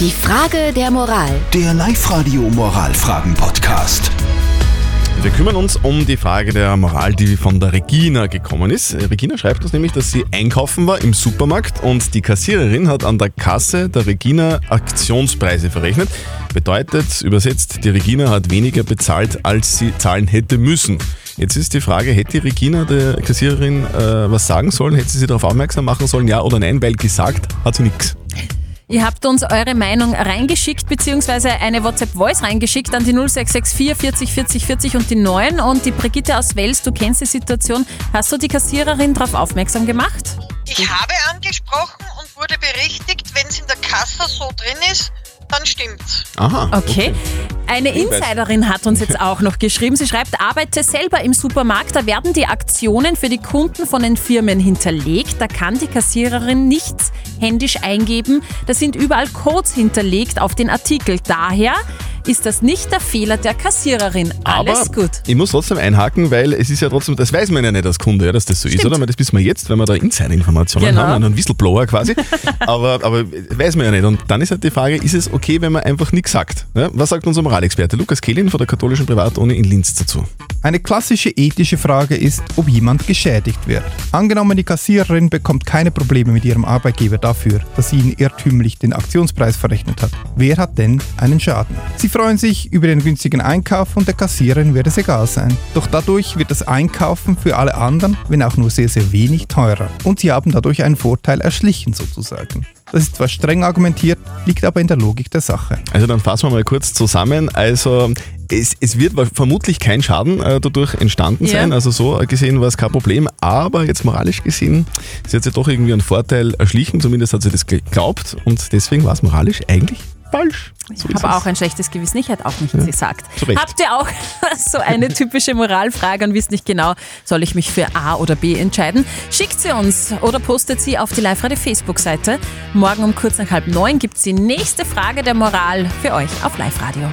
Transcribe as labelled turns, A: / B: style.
A: Die Frage der Moral.
B: Der Live-Radio Moralfragen-Podcast.
C: Wir kümmern uns um die Frage der Moral, die von der Regina gekommen ist. Regina schreibt uns nämlich, dass sie einkaufen war im Supermarkt und die Kassiererin hat an der Kasse der Regina Aktionspreise verrechnet. Bedeutet, übersetzt, die Regina hat weniger bezahlt, als sie zahlen hätte müssen. Jetzt ist die Frage, hätte die Regina der Kassiererin äh, was sagen sollen? Hätte sie sie darauf aufmerksam machen sollen, ja oder nein? Weil gesagt hat sie nichts.
D: Ihr habt uns eure Meinung reingeschickt, beziehungsweise eine WhatsApp-Voice reingeschickt an die 0664 40 40 40 und die 9. Und die Brigitte aus Wels, du kennst die Situation. Hast du die Kassiererin darauf aufmerksam gemacht?
E: Ich habe angesprochen und wurde berichtigt, wenn es in der Kasse so drin ist, dann stimmt's.
C: Aha.
D: Okay. Eine Insiderin hat uns jetzt auch noch geschrieben. Sie schreibt, arbeite selber im Supermarkt. Da werden die Aktionen für die Kunden von den Firmen hinterlegt. Da kann die Kassiererin nichts händisch eingeben. Da sind überall Codes hinterlegt auf den Artikel. Daher ist das nicht der Fehler der Kassiererin. Alles
C: Aber
D: gut.
C: ich muss trotzdem einhaken, weil es ist ja trotzdem, das weiß man ja nicht als Kunde, ja, dass das so ist,
D: Stimmt.
C: oder? Das wissen wir jetzt, wenn wir da Insider-Informationen
D: Genau.
C: haben, einen Whistleblower quasi. aber, aber weiß man ja nicht. Und dann ist halt die Frage, ist es okay, wenn man einfach nichts sagt? Was sagt unser Moralexperte Lukas Kehlin von der katholischen Privatuni in Linz dazu?
F: Eine klassische ethische Frage ist, ob jemand geschädigt wird. Angenommen, die Kassiererin bekommt keine Probleme mit ihrem Arbeitgeber dafür, dass sie ihnen irrtümlich den Aktionspreis verrechnet hat. Wer hat denn einen Schaden? Sie freuen sich über den günstigen Einkauf und der Kassiererin wird es egal sein. Doch dadurch wird das Einkaufen für alle anderen, wenn auch nur sehr, sehr wenig, teurer. Und sie haben dadurch einen Vorteil erschlichen sozusagen. Das ist zwar streng argumentiert, liegt aber in der Logik der Sache.
C: Also dann fassen wir mal kurz zusammen. Also es, es wird vermutlich kein Schaden äh, dadurch entstanden
D: Ja.
C: sein. Also so gesehen war es kein Problem. Aber jetzt moralisch gesehen, sie hat sich doch irgendwie einen Vorteil erschlichen. Zumindest hat sie das geglaubt. Und deswegen war es moralisch eigentlich falsch. So
D: Ich habe auch ein schlechtes Gewissen. Ich hätte auch nichts gesagt.
C: zu Recht.
D: Habt ihr auch so eine typische Moralfrage und wisst nicht genau, soll ich mich für A oder B entscheiden? Schickt sie uns oder postet sie auf die Live-Radio Facebook-Seite. Morgen um kurz nach halb neun gibt es die nächste Frage der Moral für euch auf Live-Radio.